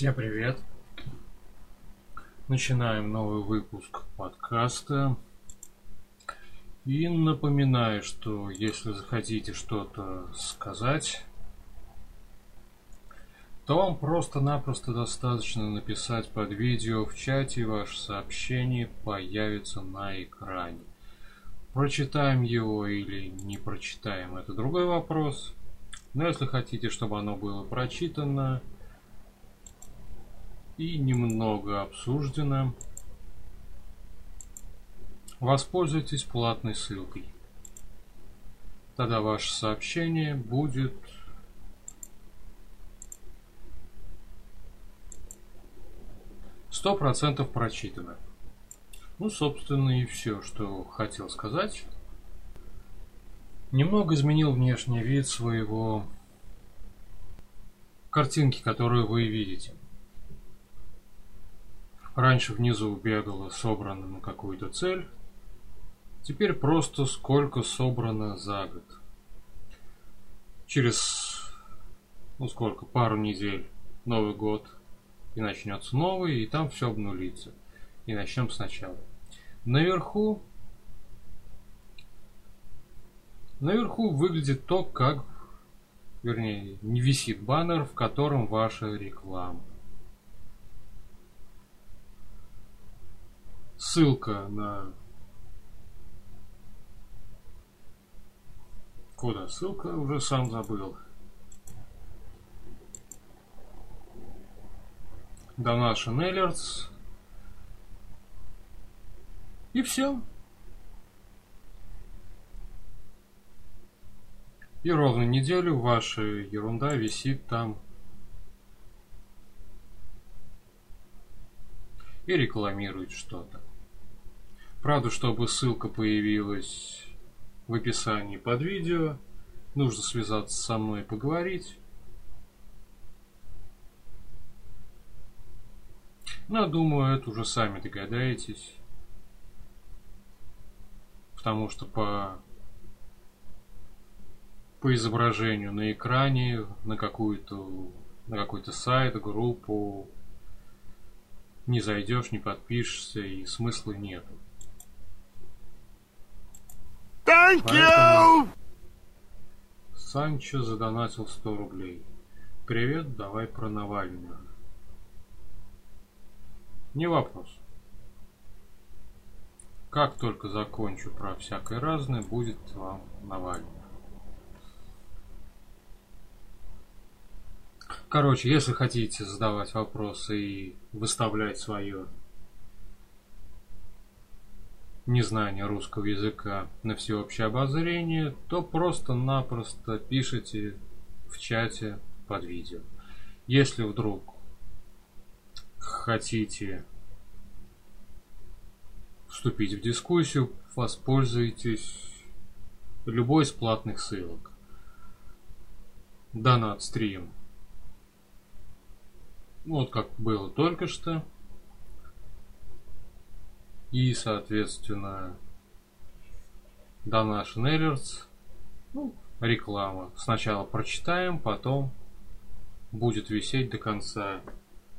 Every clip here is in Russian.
Всем привет! Начинаем новый выпуск подкаста. И напоминаю, что если захотите что-то сказать, то вам просто-напросто достаточно написать под видео в чате, ваше сообщение появится на экране. Прочитаем его или не прочитаем, это другой вопрос. Но если хотите, чтобы оно было прочитано и немного обсуждено, воспользуйтесь платной ссылкой. Тогда ваше сообщение будет сто процентов прочитано. Ну, собственно, и все, что хотел сказать. Немного изменил внешний вид своего картинки, которую вы видите. Раньше внизу бегало собрано на какую-то цель. Теперь просто сколько собрано за год. Через, ну сколько, пару недель, Новый год, и начнется новый, и там все обнулится. И начнем сначала. Наверху Наверху выглядит то, как, вернее, не висит баннер, в котором ваша реклама. Ссылка на... Куда ссылка? Уже сам забыл. Donation Alerts. И все. И ровно неделю ваша ерунда висит там. И рекламирует что-то. Правда, чтобы ссылка появилась в описании под видео, нужно связаться со мной и поговорить. Но думаю, это уже сами догадаетесь потому что по по изображению на экране на какую-то на какой-то сайт, группу не зайдешь, не подпишешься и смысла нету. Thank Поэтому... you! Санчо задонатил 100 рублей. Привет, давай про Навального. Не вопрос. Как только закончу про всякое разное, будет вам Навальный. Короче, если хотите задавать вопросы и выставлять свое незнание русского языка на всеобщее обозрение, то просто-напросто пишите в чате под видео. Если вдруг хотите вступить в дискуссию, воспользуйтесь любой из платных ссылок. Донат стрим. Вот как было только что. И, соответственно, Donation Alerts. Ну, реклама. Сначала прочитаем, потом будет висеть до конца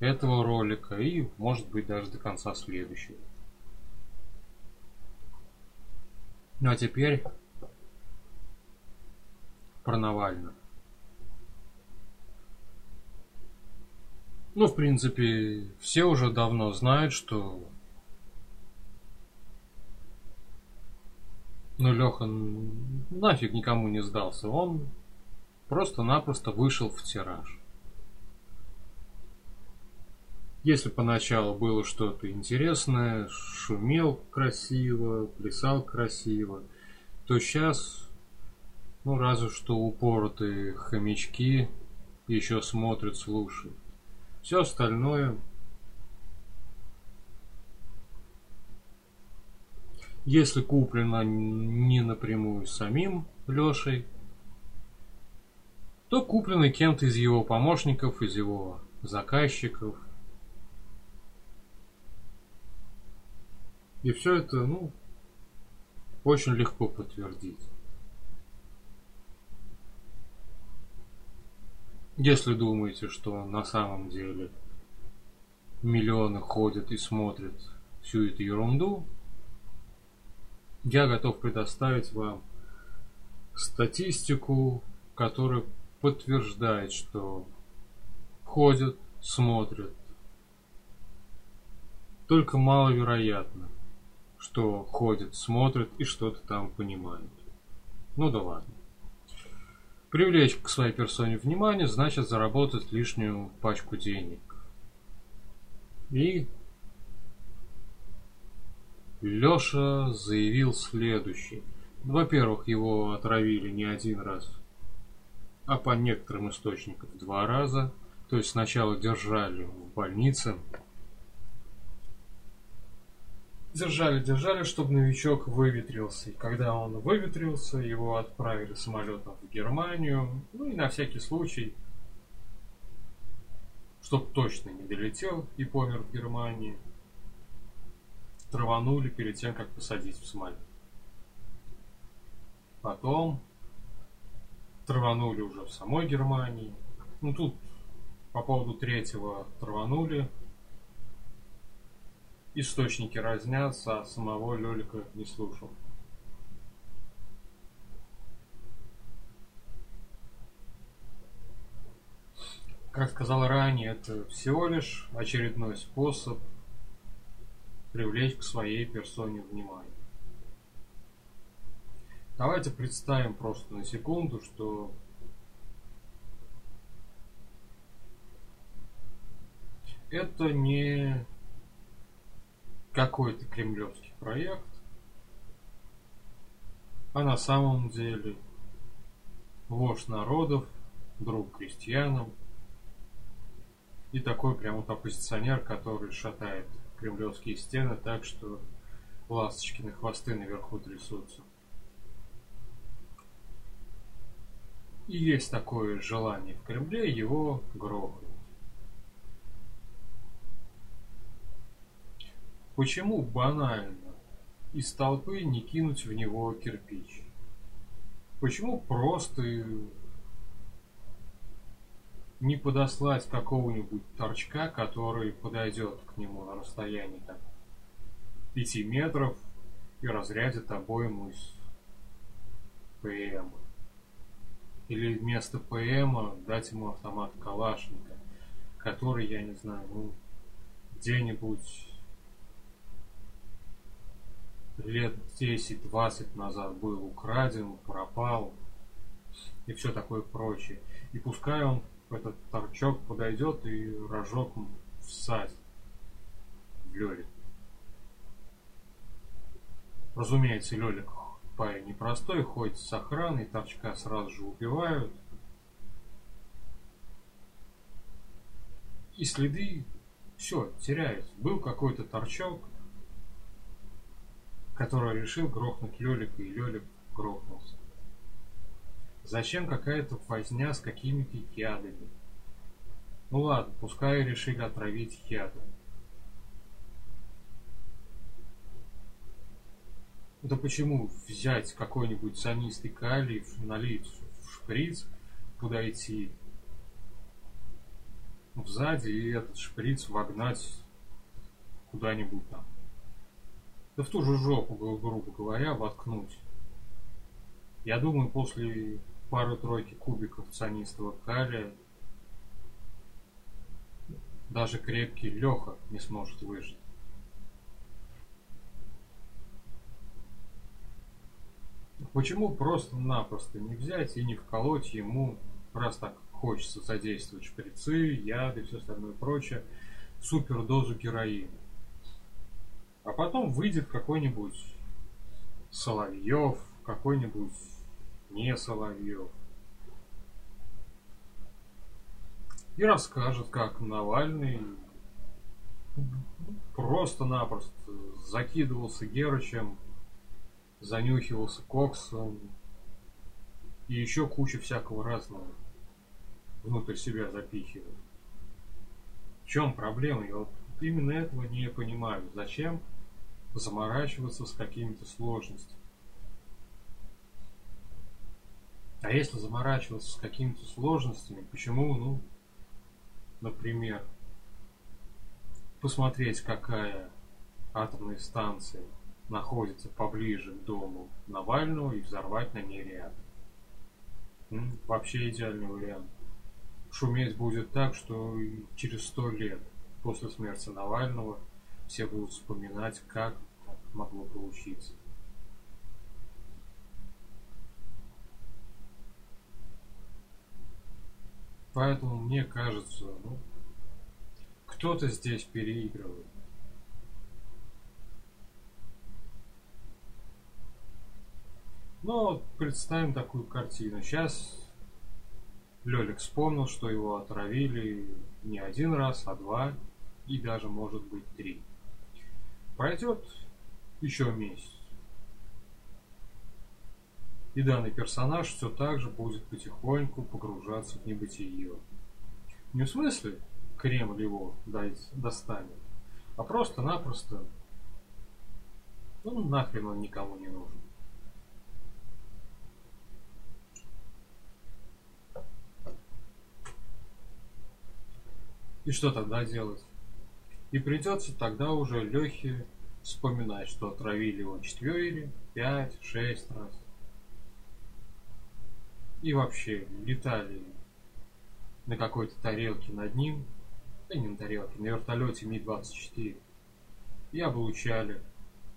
этого ролика и, может быть, даже до конца следующего. Ну а теперь про Навального. Ну, в принципе, все уже давно знают, что ну, Леха нафиг никому не сдался. Он просто-напросто вышел в тираж. Если поначалу было что-то интересное, шумел красиво, плясал красиво, то сейчас, ну разве что упоротые хомячки еще смотрят, слушают. Все остальное Если куплено не напрямую самим Лешей, то куплено кем-то из его помощников, из его заказчиков, И все это, ну, очень легко подтвердить. Если думаете, что на самом деле миллионы ходят и смотрят всю эту ерунду, я готов предоставить вам статистику, которая подтверждает, что ходят, смотрят. Только маловероятно, что ходят, смотрят и что-то там понимают. Ну да ладно. Привлечь к своей персоне внимание значит заработать лишнюю пачку денег. И Лёша заявил следующее. Во-первых, его отравили не один раз, а по некоторым источникам два раза. То есть сначала держали в больнице, держали, держали, чтобы новичок выветрился. И когда он выветрился, его отправили самолетом в Германию. Ну и на всякий случай, чтоб точно не долетел и помер в Германии, траванули перед тем, как посадить в самолет. Потом траванули уже в самой Германии. Ну тут по поводу третьего траванули, источники разнятся, а самого Лёлика не слушал. Как сказал ранее, это всего лишь очередной способ привлечь к своей персоне внимание. Давайте представим просто на секунду, что это не какой-то кремлевский проект, а на самом деле вождь народов, друг крестьянам и такой прям вот оппозиционер, который шатает кремлевские стены так, что ласточки на хвосты наверху трясутся. И есть такое желание в Кремле его грохнуть. Почему банально из толпы не кинуть в него кирпич? Почему просто не подослать какого-нибудь торчка, который подойдет к нему на расстоянии так, 5 метров и разрядит обойму из ПМ. Или вместо ПМ дать ему автомат Калашника, который, я не знаю, ну, где-нибудь лет 10-20 назад был украден, пропал и все такое прочее. И пускай он этот торчок подойдет и рожок всадит в Лёлик. Разумеется, Лёлик парень непростой, ходит с охраной, торчка сразу же убивают. И следы все теряются. Был какой-то торчок, который решил грохнуть Лёлика, и Лёлик грохнулся. Зачем какая-то возня с какими-то ядами? Ну ладно, пускай решили отравить ядом. Да почему взять какой-нибудь санистый калий, налить в шприц, подойти сзади и этот шприц вогнать куда-нибудь там да в ту же жопу, грубо говоря, воткнуть. Я думаю, после пары-тройки кубиков цианистого калия даже крепкий Леха не сможет выжить. Почему просто-напросто не взять и не вколоть ему, раз так хочется задействовать шприцы, яды и все остальное прочее, супердозу героина? А потом выйдет какой-нибудь Соловьев, какой-нибудь не Соловьев. И расскажет, как Навальный просто-напросто закидывался Герычем, занюхивался коксом и еще куча всякого разного внутрь себя запихивал. В чем проблема? Я вот именно этого не понимаю. Зачем заморачиваться с какими-то сложностями. А если заморачиваться с какими-то сложностями, почему, ну, например, посмотреть, какая атомная станция находится поближе к дому Навального и взорвать на ней реактор. Вообще идеальный вариант. Шуметь будет так, что через сто лет после смерти Навального все будут вспоминать, как так могло получиться. Поэтому мне кажется, ну, кто-то здесь переигрывает. Но представим такую картину. Сейчас Лёлик вспомнил, что его отравили не один раз, а два и даже может быть три. Пройдет еще месяц. И данный персонаж все так же будет потихоньку погружаться в небытие. Не в смысле Кремль его достанет, а просто-напросто ну нахрен он никому не нужен. И что тогда делать? И придется тогда уже Лехе вспоминать, что отравили его 4, 5, 6 раз. И вообще летали на какой-то тарелке над ним, да не на тарелке, на вертолете Ми-24. И облучали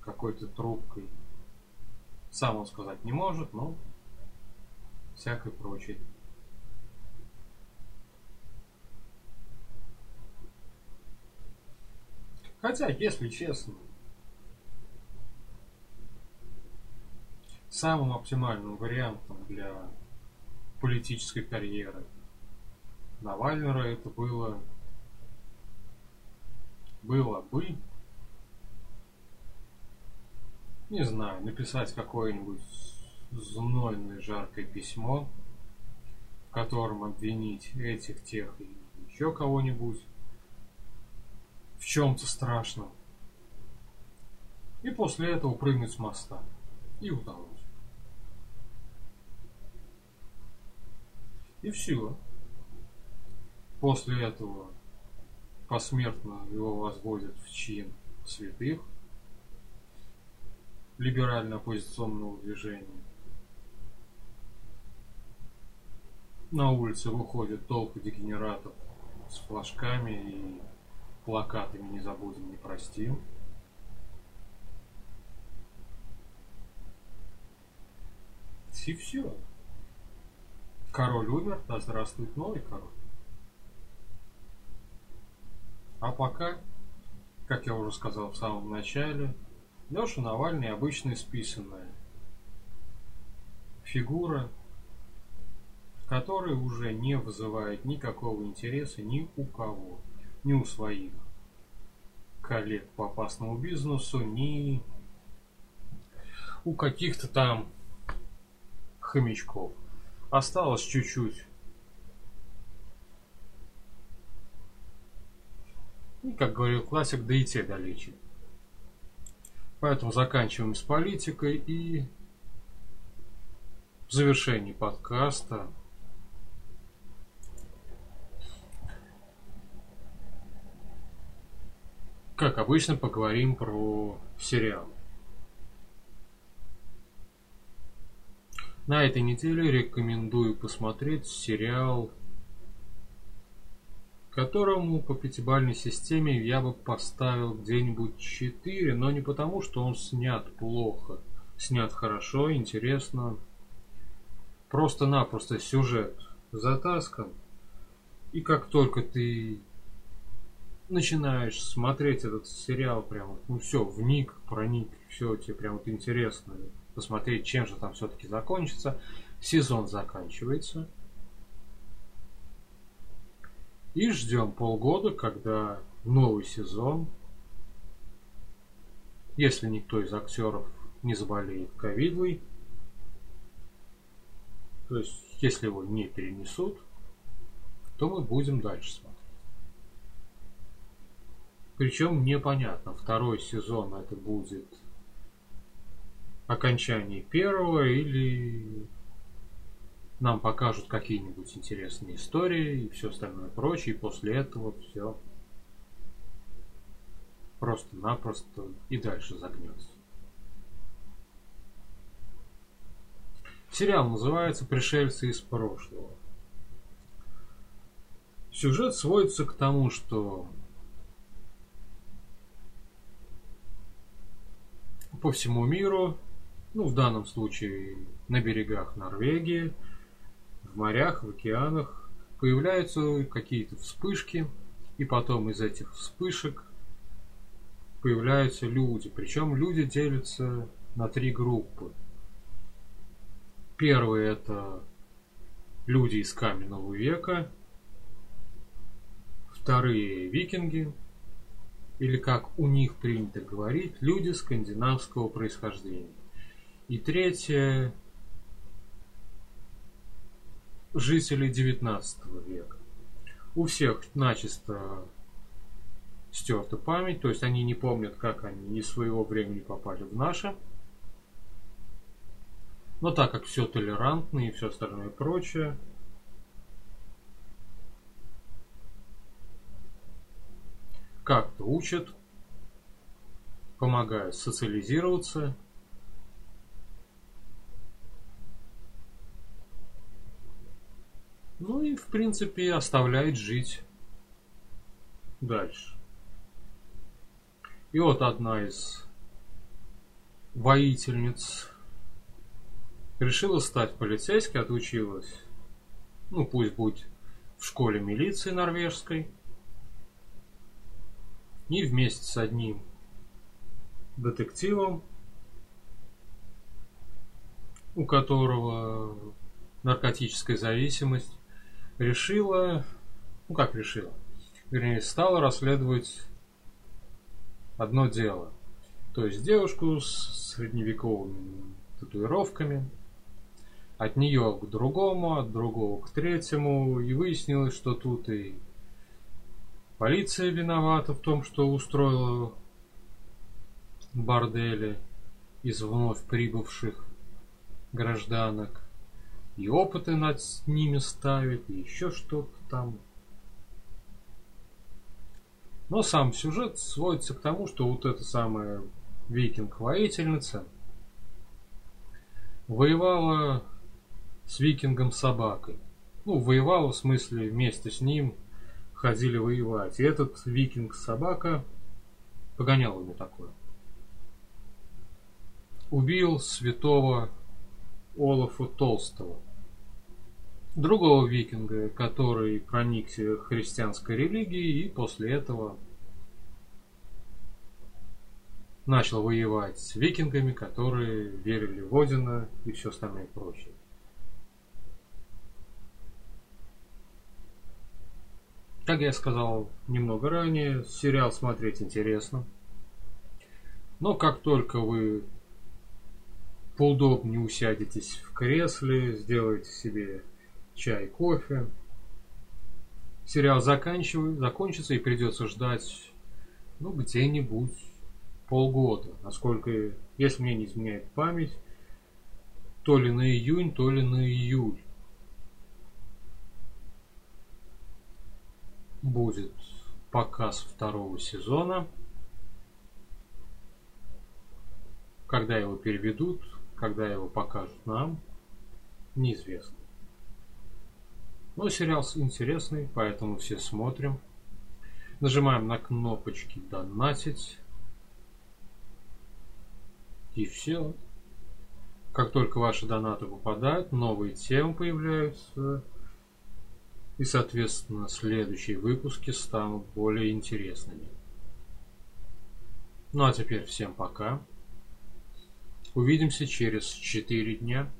какой-то трубкой. Сам он сказать не может, но всякое прочее. Хотя, если честно, самым оптимальным вариантом для политической карьеры Навального это было было бы не знаю, написать какое-нибудь знойное жаркое письмо, в котором обвинить этих, тех и еще кого-нибудь в чем-то страшном. И после этого прыгнуть с моста. И утонуть. И все. После этого посмертно его возводят в чин святых либерально-оппозиционного движения. На улице выходит толпа дегенератов с флажками и плакатами не забудем, не простим. И все. Король умер, да здравствует новый король. А пока, как я уже сказал в самом начале, Леша Навальный обычная списанная фигура, которая уже не вызывает никакого интереса ни у кого ни у своих коллег по опасному бизнесу, ни у каких-то там хомячков. Осталось чуть-чуть. И, как говорил классик, да и те долечит. Поэтому заканчиваем с политикой и в завершении подкаста как обычно, поговорим про сериал. На этой неделе рекомендую посмотреть сериал, которому по пятибалльной системе я бы поставил где-нибудь 4, но не потому, что он снят плохо. Снят хорошо, интересно. Просто-напросто сюжет затаскан. И как только ты начинаешь смотреть этот сериал прям, ну все, вник, проник, все, тебе прям вот интересно посмотреть, чем же там все-таки закончится. Сезон заканчивается. И ждем полгода, когда новый сезон, если никто из актеров не заболеет ковидой, то есть если его не перенесут, то мы будем дальше смотреть. Причем непонятно, второй сезон это будет окончание первого или нам покажут какие-нибудь интересные истории и все остальное прочее, и после этого все просто-напросто и дальше загнется. Сериал называется «Пришельцы из прошлого». Сюжет сводится к тому, что по всему миру, ну в данном случае на берегах Норвегии, в морях, в океанах, появляются какие-то вспышки, и потом из этих вспышек появляются люди. Причем люди делятся на три группы. Первые это люди из каменного века, вторые викинги, или как у них принято говорить, люди скандинавского происхождения. И третье жители 19 века. У всех начисто стерта память, то есть они не помнят, как они из своего времени попали в наше. Но так как все толерантно и все остальное прочее, как-то учат, помогают социализироваться. Ну и, в принципе, оставляет жить дальше. И вот одна из воительниц решила стать полицейской, отучилась, ну пусть будет в школе милиции норвежской, и вместе с одним детективом, у которого наркотическая зависимость, решила, ну как решила, вернее, стала расследовать одно дело. То есть девушку с средневековыми татуировками, от нее к другому, от другого к третьему, и выяснилось, что тут и полиция виновата в том, что устроила бордели из вновь прибывших гражданок, и опыты над ними ставит, и еще что-то там. Но сам сюжет сводится к тому, что вот эта самая викинг-воительница воевала с викингом собакой. Ну, воевала в смысле вместе с ним ходили воевать. И этот викинг-собака погонял ему такое. Убил святого Олафа Толстого. Другого викинга, который проникся христианской религией и после этого начал воевать с викингами, которые верили в Одина и все остальное прочее. Как я сказал немного ранее, сериал смотреть интересно. Но как только вы поудобнее усядетесь в кресле, сделаете себе чай, кофе, сериал заканчивает, закончится и придется ждать ну, где-нибудь полгода. Насколько, если мне не изменяет память, то ли на июнь, то ли на июль. Будет показ второго сезона. Когда его переведут, когда его покажут нам, неизвестно. Но сериал интересный, поэтому все смотрим. Нажимаем на кнопочки «Донатить». И все. Как только ваши донаты попадают, новые темы появляются. И, соответственно, следующие выпуски станут более интересными. Ну а теперь всем пока. Увидимся через 4 дня.